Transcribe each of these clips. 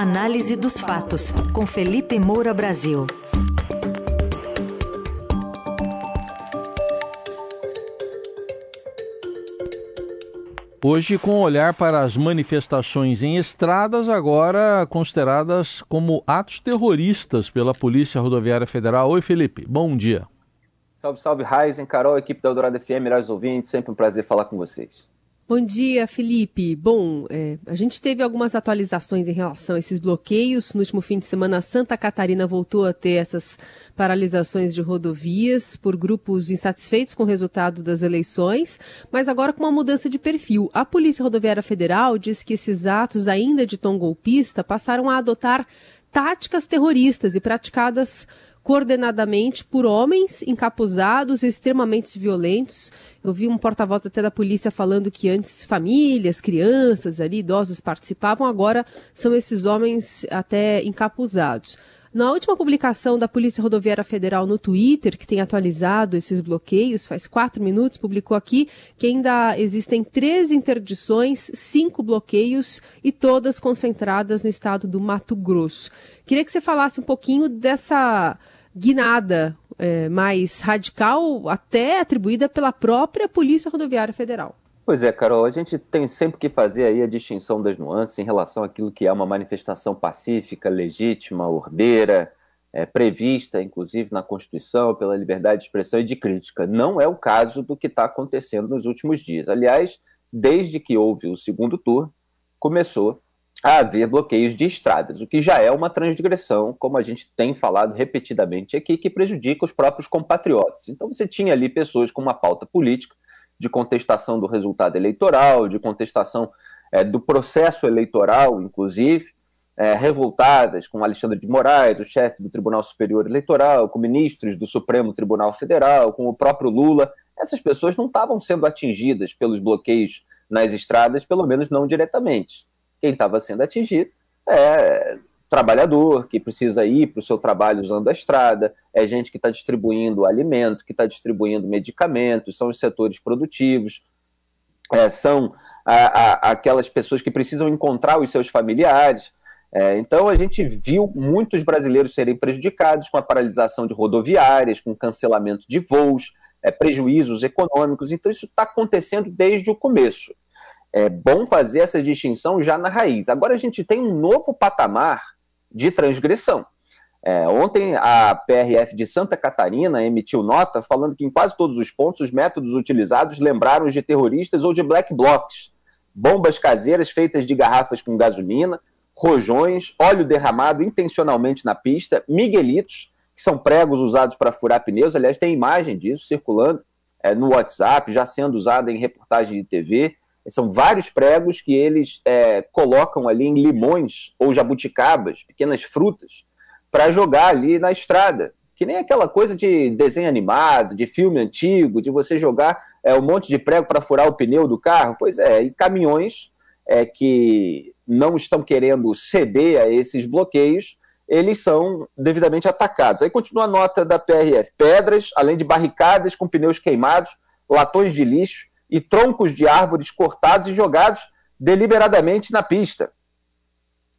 Análise dos fatos, com Felipe Moura Brasil. Hoje, com olhar para as manifestações em estradas, agora consideradas como atos terroristas pela Polícia Rodoviária Federal. Oi, Felipe, bom dia. Salve, salve, Raizen, Carol, equipe da Eldorado FM, melhores ouvintes, sempre um prazer falar com vocês. Bom dia, Felipe. Bom, é, a gente teve algumas atualizações em relação a esses bloqueios. No último fim de semana, Santa Catarina voltou a ter essas paralisações de rodovias por grupos insatisfeitos com o resultado das eleições, mas agora com uma mudança de perfil. A Polícia Rodoviária Federal diz que esses atos, ainda de tom golpista, passaram a adotar táticas terroristas e praticadas coordenadamente por homens encapuzados e extremamente violentos. Eu vi um porta-voz até da polícia falando que antes famílias, crianças ali, idosos participavam, agora são esses homens até encapuzados. Na última publicação da Polícia Rodoviária Federal no Twitter, que tem atualizado esses bloqueios, faz quatro minutos, publicou aqui que ainda existem três interdições, cinco bloqueios e todas concentradas no estado do Mato Grosso. Queria que você falasse um pouquinho dessa guinada é, mais radical, até atribuída pela própria Polícia Rodoviária Federal. Pois é, Carol, a gente tem sempre que fazer aí a distinção das nuances em relação àquilo que é uma manifestação pacífica, legítima, ordeira, é, prevista, inclusive, na Constituição, pela liberdade de expressão e de crítica. Não é o caso do que está acontecendo nos últimos dias. Aliás, desde que houve o segundo turno, começou a haver bloqueios de estradas, o que já é uma transgressão, como a gente tem falado repetidamente aqui, que prejudica os próprios compatriotas. Então você tinha ali pessoas com uma pauta política de contestação do resultado eleitoral, de contestação é, do processo eleitoral, inclusive, é, revoltadas com Alexandre de Moraes, o chefe do Tribunal Superior Eleitoral, com ministros do Supremo Tribunal Federal, com o próprio Lula. Essas pessoas não estavam sendo atingidas pelos bloqueios nas estradas, pelo menos não diretamente quem estava sendo atingido é trabalhador que precisa ir para o seu trabalho usando a estrada, é gente que está distribuindo alimento, que está distribuindo medicamentos, são os setores produtivos, é, são a, a, aquelas pessoas que precisam encontrar os seus familiares. É, então a gente viu muitos brasileiros serem prejudicados com a paralisação de rodoviárias, com cancelamento de voos, é, prejuízos econômicos. Então isso está acontecendo desde o começo. É bom fazer essa distinção já na raiz. Agora a gente tem um novo patamar de transgressão. É, ontem a PRF de Santa Catarina emitiu nota falando que em quase todos os pontos os métodos utilizados lembraram de terroristas ou de black blocs. Bombas caseiras feitas de garrafas com gasolina, rojões, óleo derramado intencionalmente na pista, miguelitos, que são pregos usados para furar pneus. Aliás, tem imagem disso circulando é, no WhatsApp, já sendo usada em reportagem de TV. São vários pregos que eles é, colocam ali em limões ou jabuticabas, pequenas frutas, para jogar ali na estrada. Que nem aquela coisa de desenho animado, de filme antigo, de você jogar é, um monte de prego para furar o pneu do carro. Pois é, e caminhões é, que não estão querendo ceder a esses bloqueios, eles são devidamente atacados. Aí continua a nota da PRF: pedras, além de barricadas com pneus queimados, latões de lixo e troncos de árvores cortados e jogados deliberadamente na pista.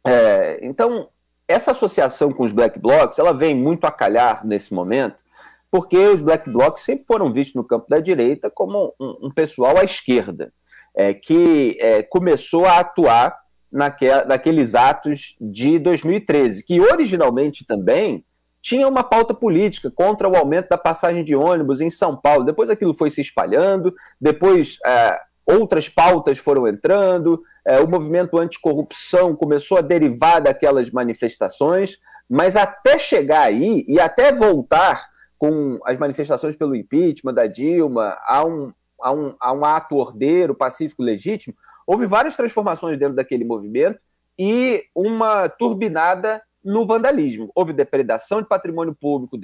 É, então, essa associação com os black blocs, ela vem muito a calhar nesse momento, porque os black blocs sempre foram vistos no campo da direita como um, um pessoal à esquerda, é, que é, começou a atuar naque, naqueles atos de 2013, que originalmente também tinha uma pauta política contra o aumento da passagem de ônibus em São Paulo. Depois aquilo foi se espalhando, depois é, outras pautas foram entrando, é, o movimento anticorrupção começou a derivar daquelas manifestações, mas até chegar aí e até voltar com as manifestações pelo impeachment da Dilma a um, a um, a um ato ordeiro, pacífico, legítimo, houve várias transformações dentro daquele movimento e uma turbinada no vandalismo. Houve depredação de patrimônio público,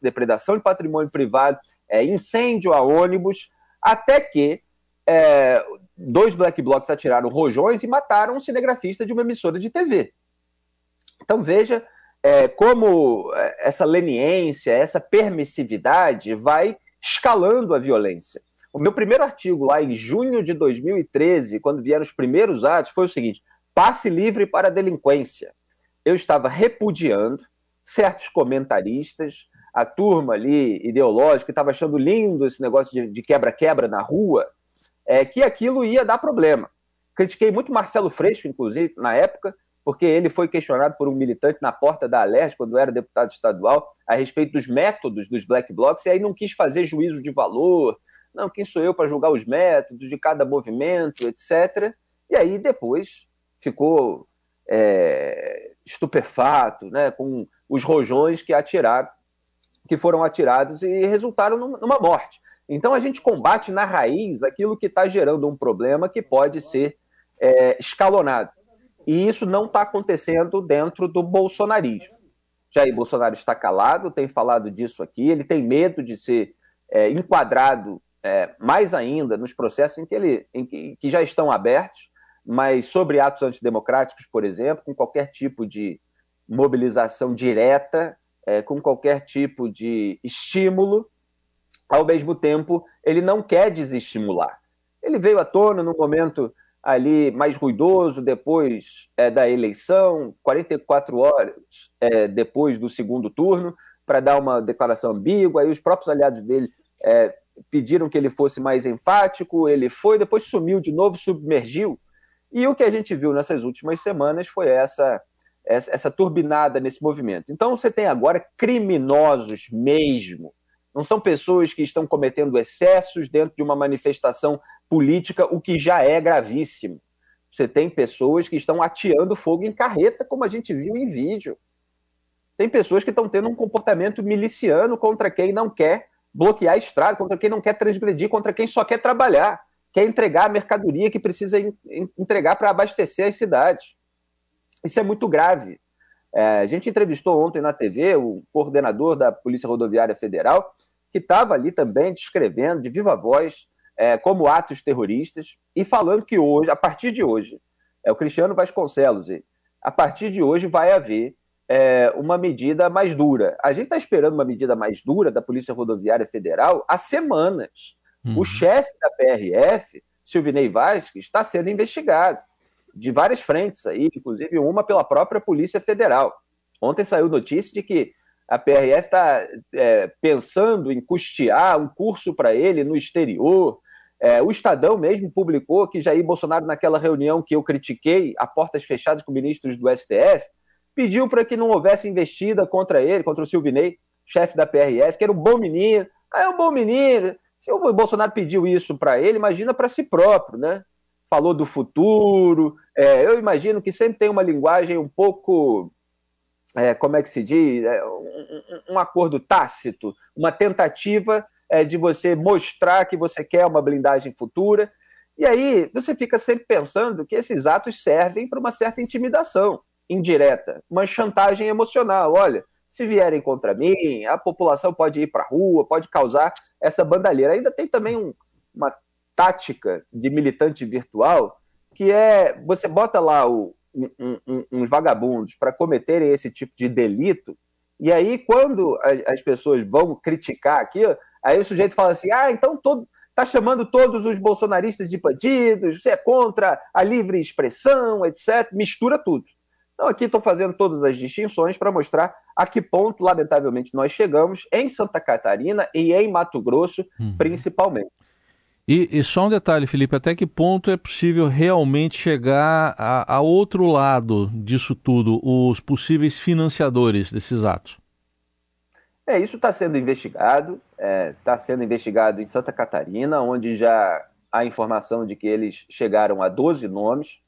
depredação de patrimônio privado, é, incêndio a ônibus, até que é, dois black blocs atiraram rojões e mataram um cinegrafista de uma emissora de TV. Então veja é, como é, essa leniência, essa permissividade vai escalando a violência. O meu primeiro artigo lá em junho de 2013, quando vieram os primeiros atos, foi o seguinte: passe livre para a delinquência. Eu estava repudiando certos comentaristas, a turma ali ideológica que estava achando lindo esse negócio de quebra-quebra na rua, é, que aquilo ia dar problema. Critiquei muito Marcelo Freixo, inclusive, na época, porque ele foi questionado por um militante na porta da Alerj, quando era deputado estadual, a respeito dos métodos dos black blocs, e aí não quis fazer juízo de valor, não, quem sou eu para julgar os métodos de cada movimento, etc. E aí depois ficou é, estupefato, né, com os rojões que atiraram, que foram atirados e resultaram numa morte. Então a gente combate na raiz aquilo que está gerando um problema que pode ser é, escalonado. E isso não está acontecendo dentro do bolsonarismo. Jair Bolsonaro está calado, tem falado disso aqui, ele tem medo de ser é, enquadrado é, mais ainda nos processos em que, ele, em que, que já estão abertos, mas sobre atos antidemocráticos, por exemplo, com qualquer tipo de mobilização direta, é, com qualquer tipo de estímulo, ao mesmo tempo, ele não quer desestimular. Ele veio à tona no momento ali mais ruidoso depois é, da eleição, 44 horas é, depois do segundo turno, para dar uma declaração ambígua. Aí os próprios aliados dele é, pediram que ele fosse mais enfático, ele foi, depois sumiu de novo, submergiu. E o que a gente viu nessas últimas semanas foi essa, essa, turbinada nesse movimento. Então você tem agora criminosos mesmo. Não são pessoas que estão cometendo excessos dentro de uma manifestação política, o que já é gravíssimo. Você tem pessoas que estão ateando fogo em carreta, como a gente viu em vídeo. Tem pessoas que estão tendo um comportamento miliciano contra quem não quer bloquear a estrada, contra quem não quer transgredir, contra quem só quer trabalhar, quer entregar a mercadoria que precisa entregar para abastecer as cidades. Isso é muito grave. É, a gente entrevistou ontem na TV o coordenador da Polícia Rodoviária Federal, que estava ali também descrevendo de viva voz é, como atos terroristas e falando que hoje, a partir de hoje, é o Cristiano Vasconcelos, a partir de hoje vai haver é, uma medida mais dura. A gente está esperando uma medida mais dura da Polícia Rodoviária Federal há semanas. Uhum. O chefe da PRF, Silvinei Vasquez, está sendo investigado de várias frentes aí, inclusive uma pela própria Polícia Federal. Ontem saiu notícia de que a PRF está é, pensando em custear um curso para ele no exterior. É, o Estadão mesmo publicou que Jair Bolsonaro, naquela reunião que eu critiquei, a portas fechadas com ministros do STF, pediu para que não houvesse investida contra ele, contra o Silvinei, chefe da PRF, que era um bom menino. Ah, é um bom menino. Se o Bolsonaro pediu isso para ele, imagina para si próprio, né? Falou do futuro. É, eu imagino que sempre tem uma linguagem um pouco é, como é que se diz, é, um, um, acordo tácito, uma tentativa é, de você mostrar que você quer uma blindagem futura. E aí você fica sempre pensando que esses atos servem para uma certa intimidação indireta, uma chantagem emocional. Olha, se vierem contra mim, a população pode ir para a rua, pode causar essa bandalheira. Ainda tem também um, uma tática de militante virtual que é você bota lá o, um, um, uns vagabundos para cometerem esse tipo de delito, e aí quando as, as pessoas vão criticar aquilo, aí o sujeito fala assim: ah, então todo, tá chamando todos os bolsonaristas de bandidos, você é contra a livre expressão, etc. Mistura tudo. Então, aqui estou fazendo todas as distinções para mostrar a que ponto, lamentavelmente, nós chegamos em Santa Catarina e em Mato Grosso, uhum. principalmente. E, e, só um detalhe, Felipe, até que ponto é possível realmente chegar a, a outro lado disso tudo, os possíveis financiadores desses atos? É, isso está sendo investigado, está é, tá sendo investigado em Santa Catarina, onde já há informação de que eles chegaram a 12 nomes.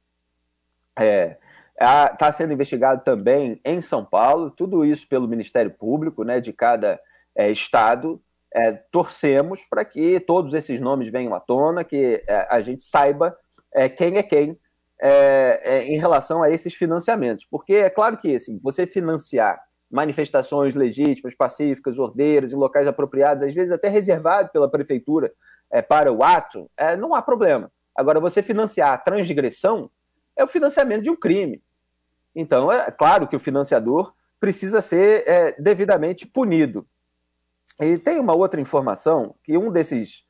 É, está sendo investigado também em São Paulo, tudo isso pelo Ministério Público né, de cada é, estado é, torcemos para que todos esses nomes venham à tona, que é, a gente saiba é, quem é quem é, é, em relação a esses financiamentos. Porque é claro que assim, você financiar manifestações legítimas, pacíficas, ordeiras, em locais apropriados, às vezes até reservado pela prefeitura é, para o ato, não há problema. Agora, você financiar a transgressão é o financiamento de um crime. Então, é claro que o financiador precisa ser devidamente punido. E tem uma outra informação que um desses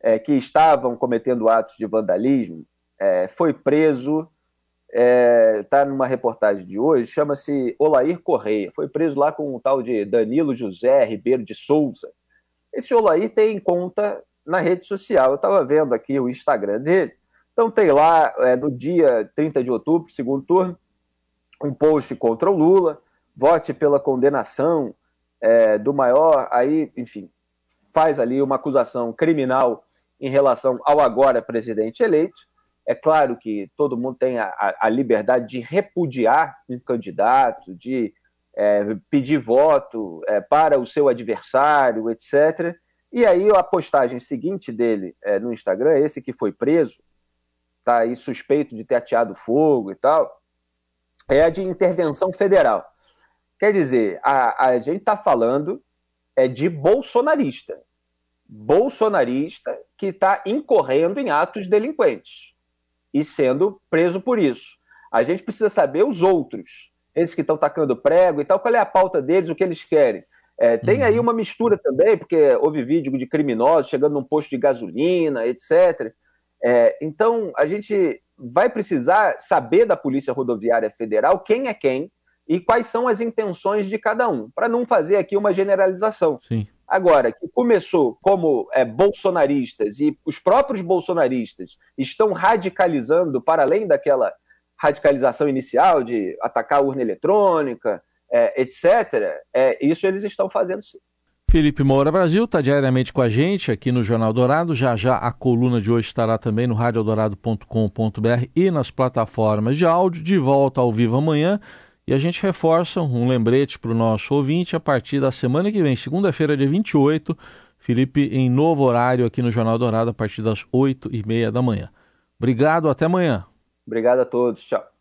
é, que estavam cometendo atos de vandalismo é, foi preso está é, numa reportagem de hoje, chama-se Olair Correia. Foi preso lá com um tal de Danilo José Ribeiro de Souza. Esse Olair tem conta na rede social. Eu estava vendo aqui o Instagram dele. Então tem lá, é, no dia 30 de outubro, segundo turno, um post contra o Lula, vote pela condenação é, do maior, aí, enfim, faz ali uma acusação criminal em relação ao agora presidente eleito. É claro que todo mundo tem a, a liberdade de repudiar um candidato, de é, pedir voto é, para o seu adversário, etc. E aí a postagem seguinte dele é, no Instagram, esse que foi preso, tá aí suspeito de ter ateado fogo e tal, é a de intervenção federal. Quer dizer, a, a gente está falando é de bolsonarista. Bolsonarista que está incorrendo em atos delinquentes e sendo preso por isso. A gente precisa saber os outros, esses que estão tacando prego e tal, qual é a pauta deles, o que eles querem. É, tem aí uhum. uma mistura também, porque houve vídeo de criminosos chegando num posto de gasolina, etc. É, então, a gente vai precisar saber da Polícia Rodoviária Federal quem é quem e quais são as intenções de cada um, para não fazer aqui uma generalização. Sim. Agora, que começou como é, bolsonaristas e os próprios bolsonaristas estão radicalizando para além daquela radicalização inicial de atacar a urna eletrônica, é, etc., é, isso eles estão fazendo sim. Felipe Moura Brasil está diariamente com a gente aqui no Jornal Dourado. Já já a coluna de hoje estará também no radioeldorado.com.br e nas plataformas de áudio. De volta ao vivo amanhã. E a gente reforça um lembrete para o nosso ouvinte a partir da semana que vem, segunda-feira, dia 28, Felipe, em novo horário aqui no Jornal Dourado, a partir das 8 e meia da manhã. Obrigado, até amanhã. Obrigado a todos, tchau.